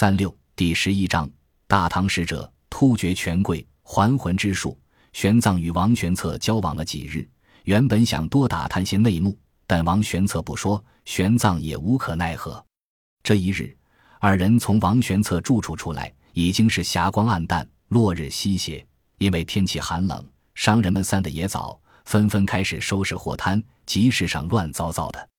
三六第十一章，大唐使者突厥权贵还魂之术。玄奘与王玄策交往了几日，原本想多打探些内幕，但王玄策不说，玄奘也无可奈何。这一日，二人从王玄策住处出来，已经是霞光暗淡，落日西斜。因为天气寒冷，商人们散的也早，纷纷开始收拾货摊，集市上乱糟糟的。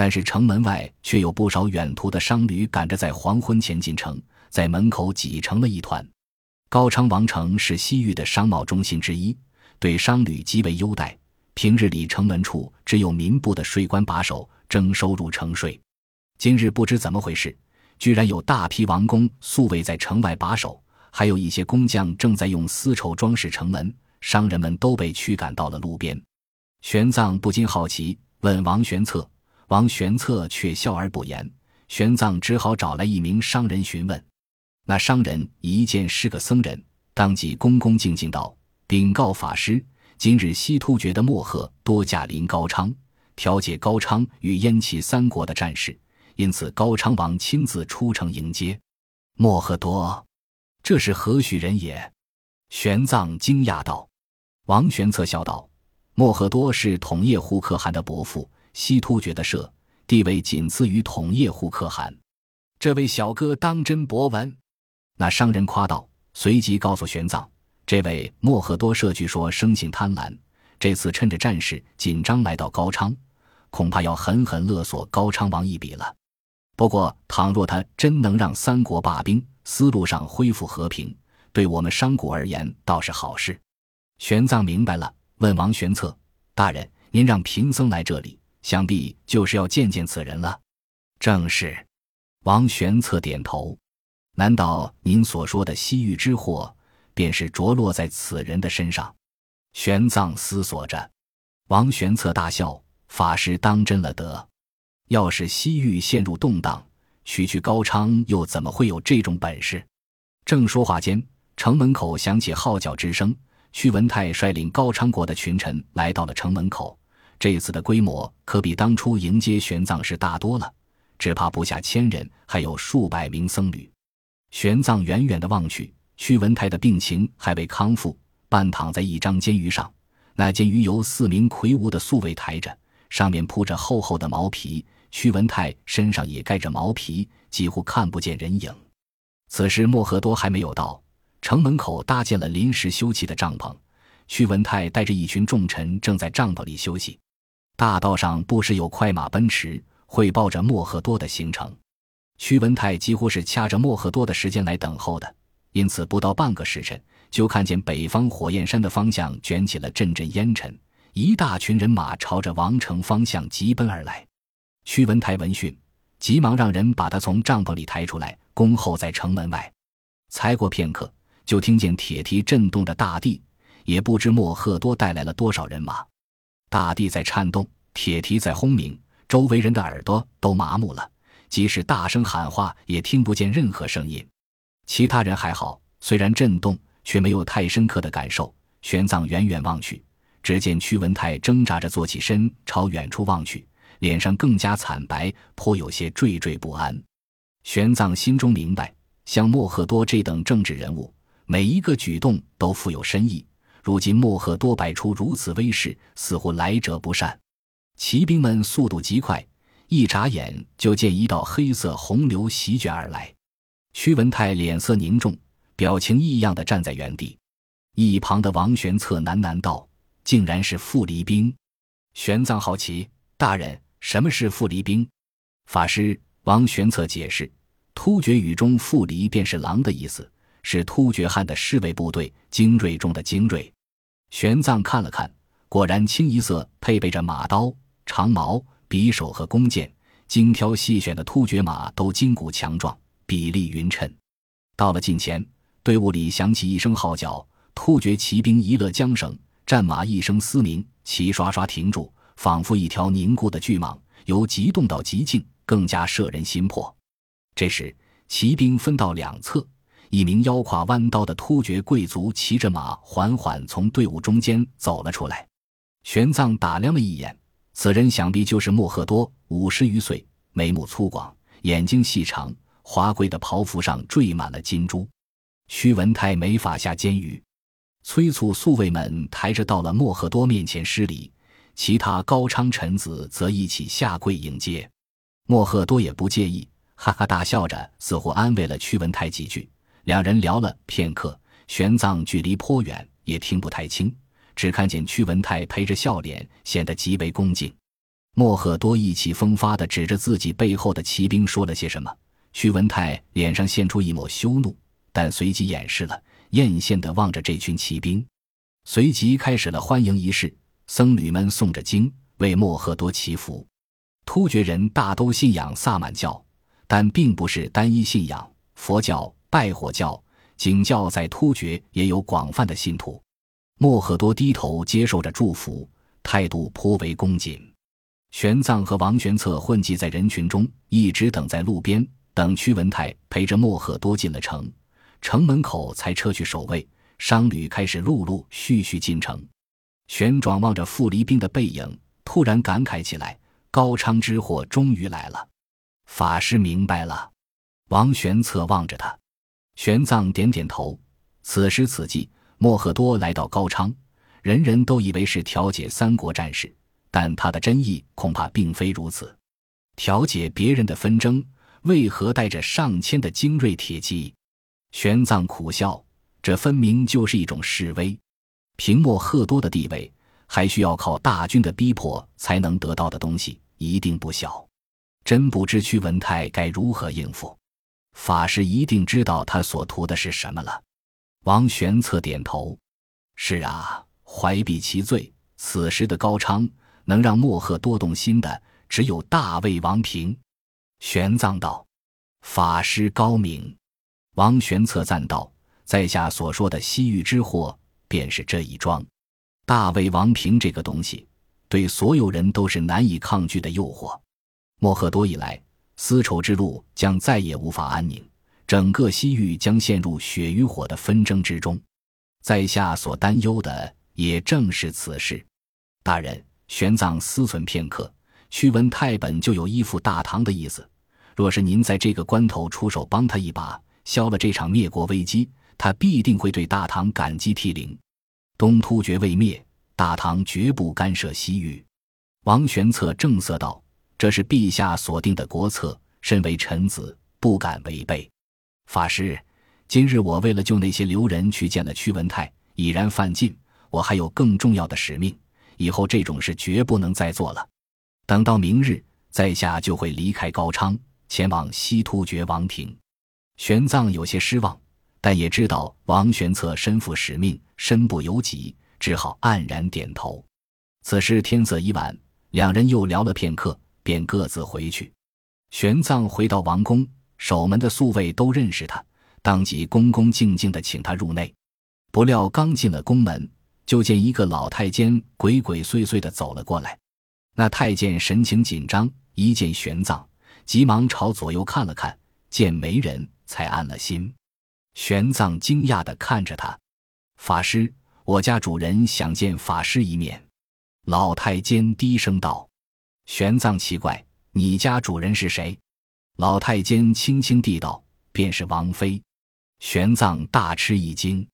但是城门外却有不少远途的商旅赶着在黄昏前进城，在门口挤成了一团。高昌王城是西域的商贸中心之一，对商旅极为优待。平日里城门处只有民部的税官把守，征收入城税。今日不知怎么回事，居然有大批王公宿卫在城外把守。还有一些工匠正在用丝绸装饰城门，商人们都被驱赶到了路边。玄奘不禁好奇，问王玄策，王玄策却笑而不言。玄奘只好找来一名商人询问。那商人一见是个僧人，当即恭恭敬敬道：“禀告法师，今日西突厥的莫贺多驾临高昌，调解高昌与燕齐三国的战事，因此高昌王亲自出城迎接。”莫贺多。这是何许人也？玄奘惊讶道。王玄策笑道：“莫赫多是统叶护可汗的伯父，西突厥的社，地位仅次于统叶护可汗。这位小哥当真博闻。”那商人夸道，随即告诉玄奘：“这位莫赫多社据说生性贪婪，这次趁着战事紧张来到高昌，恐怕要狠狠勒索高昌王一笔了。不过，倘若他真能让三国罢兵，”思路上恢复和平，对我们商贾而言倒是好事。玄奘明白了，问王玄策：“大人，您让贫僧来这里，想必就是要见见此人了。”正是。王玄策点头。难道您所说的西域之祸，便是着落在此人的身上？玄奘思索着。王玄策大笑：“法师当真了得！要是西域陷入动荡，”区区高昌又怎么会有这种本事？正说话间，城门口响起号角之声。屈文泰率领高昌国的群臣来到了城门口。这次的规模可比当初迎接玄奘时大多了，只怕不下千人，还有数百名僧侣。玄奘远远的望去，屈文泰的病情还未康复，半躺在一张监鱼上。那监鱼由四名魁梧的宿卫抬着，上面铺着厚厚的毛皮。屈文泰身上也盖着毛皮，几乎看不见人影。此时莫赫多还没有到，城门口搭建了临时休憩的帐篷。屈文泰带着一群重臣正在帐篷里休息。大道上不时有快马奔驰，汇报着莫赫多的行程。屈文泰几乎是掐着莫赫多的时间来等候的，因此不到半个时辰，就看见北方火焰山的方向卷起了阵阵烟尘，一大群人马朝着王城方向急奔而来。屈文泰闻讯，急忙让人把他从帐篷里抬出来，恭候在城门外。才过片刻，就听见铁蹄震动着大地，也不知莫赫多带来了多少人马。大地在颤动，铁蹄在轰鸣，周围人的耳朵都麻木了，即使大声喊话，也听不见任何声音。其他人还好，虽然震动，却没有太深刻的感受。玄奘远远望去，只见屈文泰挣扎着坐起身，朝远处望去。脸上更加惨白，颇有些惴惴不安。玄奘心中明白，像莫赫多这等政治人物，每一个举动都富有深意。如今莫赫多摆出如此威势，似乎来者不善。骑兵们速度极快，一眨眼就见一道黑色洪流席卷而来。屈文泰脸色凝重，表情异样的站在原地。一旁的王玄策喃喃道：“竟然是傅离兵。”玄奘好奇，大人。什么是傅离兵？法师王玄策解释：突厥语中“傅离”便是狼的意思，是突厥汉的侍卫部队，精锐中的精锐。玄奘看了看，果然清一色配备着马刀、长矛、匕首和弓箭，精挑细选的突厥马都筋骨强壮，比例匀称。到了近前，队伍里响起一声号角，突厥骑兵一勒缰绳，战马一声嘶鸣，齐刷刷停住。仿佛一条凝固的巨蟒，由极动到极静，更加摄人心魄。这时，骑兵分到两侧，一名腰挎弯刀的突厥贵族骑着马，缓缓从队伍中间走了出来。玄奘打量了一眼，此人想必就是莫赫多，五十余岁，眉目粗犷，眼睛细长，华贵的袍服上缀满了金珠。屈文泰没法下监狱，催促宿卫们抬着到了莫赫多面前施礼，其他高昌臣子则一起下跪迎接。莫赫多也不介意，哈哈大笑着，似乎安慰了屈文泰几句。两人聊了片刻，玄奘距离颇远，也听不太清，只看见屈文泰陪着笑脸，显得极为恭敬。莫赫多意气风发地指着自己背后的骑兵说了些什么，屈文泰脸上现出一抹羞怒，但随即掩饰了，艳羡地望着这群骑兵。随即开始了欢迎仪式，僧侣们诵着经为莫赫多祈福。突厥人大都信仰萨满教，但并不是单一信仰。佛教、拜火教、景教在突厥也有广泛的信徒。莫赫多低头接受着祝福，态度颇为恭谨。玄奘和王玄策混迹在人群中，一直等在路边，等屈文泰陪着莫赫多进了城，城门口才撤去守卫，商旅开始陆陆续续进城。玄奘望着傅离兵的背影，突然感慨起来：高昌之祸终于来了。法师明白了。王玄策望着他，玄奘点点头。此时此际，莫赫多来到高昌，人人都以为是调解三国战事。但他的真意恐怕并非如此。调解别人的纷争，为何带着上千的精锐铁骑？玄奘苦笑，这分明就是一种示威。凭莫赫多的地位，还需要靠大军的逼迫才能得到的东西，一定不小。真不知屈文泰该如何应付。法师一定知道他所图的是什么了。王玄策点头：“是啊，怀璧其罪。此时的高昌。”能让莫赫多动心的，只有大魏王平。玄奘道：“法师高明。”王玄策赞道：“在下所说的西域之祸，便是这一桩。大魏王平这个东西，对所有人都是难以抗拒的诱惑。莫赫多一来，丝绸之路将再也无法安宁，整个西域将陷入血与火的纷争之中。在下所担忧的，也正是此事。大人。”玄奘思忖片刻，屈文泰本就有依附大唐的意思。若是您在这个关头出手帮他一把，消了这场灭国危机，他必定会对大唐感激涕零。东突厥未灭，大唐绝不干涉西域。王玄策正色道：“这是陛下所定的国策，身为臣子不敢违背。”法师，今日我为了救那些流人去见了屈文泰，已然犯禁，我还有更重要的使命。以后这种事绝不能再做了。等到明日，在下就会离开高昌，前往西突厥王庭。玄奘有些失望，但也知道王玄策身负使命，身不由己，只好黯然点头。此时天色已晚，两人又聊了片刻，便各自回去。玄奘回到王宫，守门的宿卫都认识他，当即恭恭敬敬地请他入内。不料刚进了宫门。就见一个老太监鬼鬼祟祟的走了过来，那太监神情紧张，一见玄奘，急忙朝左右看了看，见没人，才安了心。玄奘惊讶的看着他，法师，我家主人想见法师一面。老太监低声道：“玄奘奇怪，你家主人是谁？”老太监轻轻地道：“便是王妃。”玄奘大吃一惊。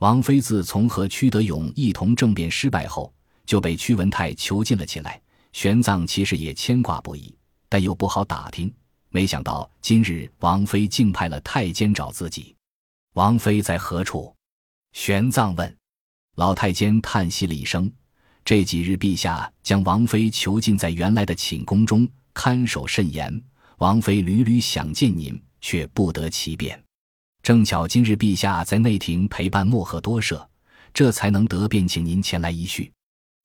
王妃自从和屈德勇一同政变失败后，就被屈文泰囚禁了起来。玄奘其实也牵挂不已，但又不好打听。没想到今日王妃竟派了太监找自己。王妃在何处？玄奘问。老太监叹息了一声：“这几日陛下将王妃囚禁在原来的寝宫中，看守甚严。王妃屡屡想见您，却不得其便。”正巧今日陛下在内廷陪伴莫赫多舍，这才能得便请您前来一叙。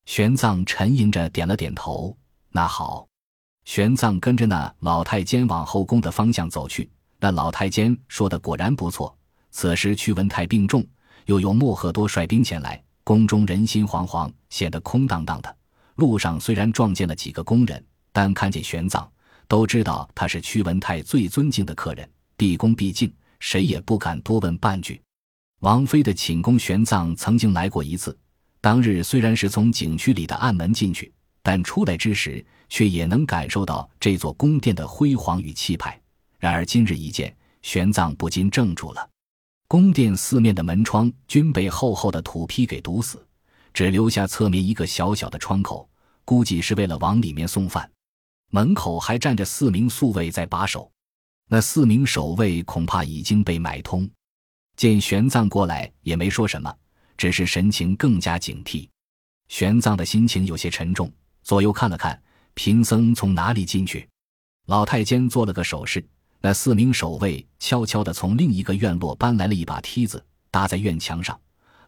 玄奘沉吟着点了点头。那好。玄奘跟着那老太监往后宫的方向走去。那老太监说的果然不错。此时屈文泰病重，又有莫赫多率兵前来，宫中人心惶惶，显得空荡荡的。路上虽然撞见了几个宫人，但看见玄奘，都知道他是屈文泰最尊敬的客人，毕恭毕敬。谁也不敢多问半句。王妃的寝宫，玄奘曾经来过一次。当日虽然是从景区里的暗门进去，但出来之时，却也能感受到这座宫殿的辉煌与气派。然而今日一见，玄奘不禁怔住了。宫殿四面的门窗均被厚厚的土坯给堵死，只留下侧面一个小小的窗口，估计是为了往里面送饭。门口还站着四名宿卫在把守，那四名守卫恐怕已经被买通。见玄奘过来，也没说什么，只是神情更加警惕。玄奘的心情有些沉重，左右看了看，贫僧从哪里进去？老太监做了个手势。那四名守卫悄悄地从另一个院落搬来了一把梯子，搭在院墙上。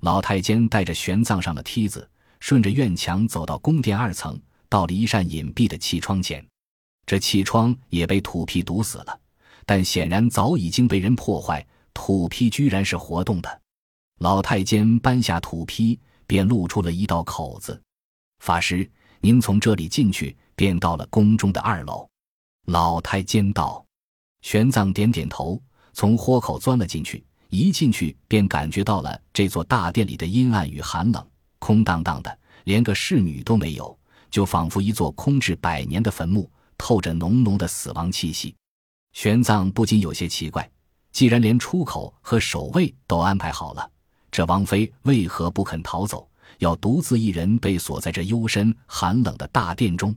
老太监带着玄奘上了梯子，顺着院墙走到宫殿二层，到了一扇隐蔽的气窗前。这气窗也被土坯堵死了，但显然早已经被人破坏。土坯居然是活动的。老太监搬下土坯，便露出了一道口子。法师，您从这里进去，便到了宫中的二楼。老太监道。玄奘点点头，从豁口钻了进去。一进去便感觉到了这座大殿里的阴暗与寒冷，空荡荡的，连个侍女都没有，就仿佛一座空置百年的坟墓，透着浓浓的死亡气息。玄奘不禁有些奇怪：既然连出口和守卫都安排好了，这王妃为何不肯逃走，要独自一人被锁在这幽深寒冷的大殿中？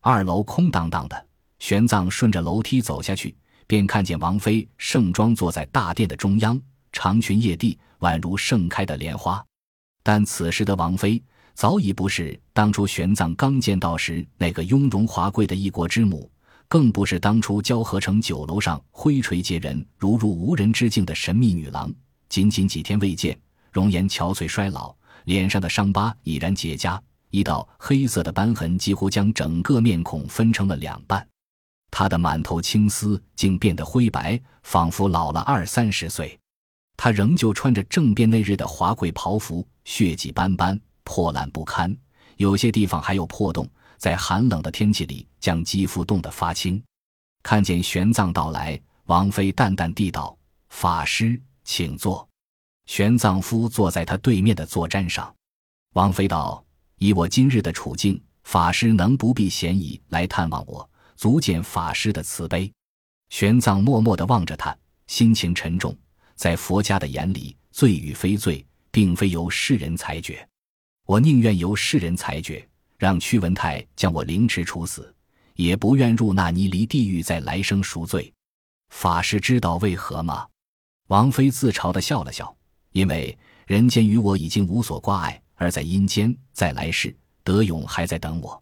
二楼空荡荡的，玄奘顺着楼梯走下去。便看见王妃盛装坐在大殿的中央，长裙曳地，宛如盛开的莲花。但此时的王妃早已不是当初玄奘刚见到时那个雍容华贵的一国之母，更不是当初交河城酒楼上挥锤接人、如入无人之境的神秘女郎。仅仅几天未见，容颜憔悴衰老，脸上的伤疤已然结痂，一道黑色的斑痕几乎将整个面孔分成了两半。他的满头青丝竟变得灰白，仿佛老了二三十岁。他仍旧穿着政变那日的华贵袍服，血迹斑斑，破烂不堪，有些地方还有破洞，在寒冷的天气里将肌肤冻得发青。看见玄奘到来，王妃淡淡地道：“法师，请坐。”玄奘夫坐在他对面的坐毡上。王妃道：“以我今日的处境，法师能不必嫌疑来探望我。”足见法师的慈悲。玄奘默默地望着他，心情沉重。在佛家的眼里，罪与非罪，并非由世人裁决。我宁愿由世人裁决，让屈文泰将我凌迟处死，也不愿入那泥犁地狱，在来生赎罪。法师知道为何吗？王妃自嘲地笑了笑，因为人间与我已经无所挂碍，而在阴间，在来世，德勇还在等我。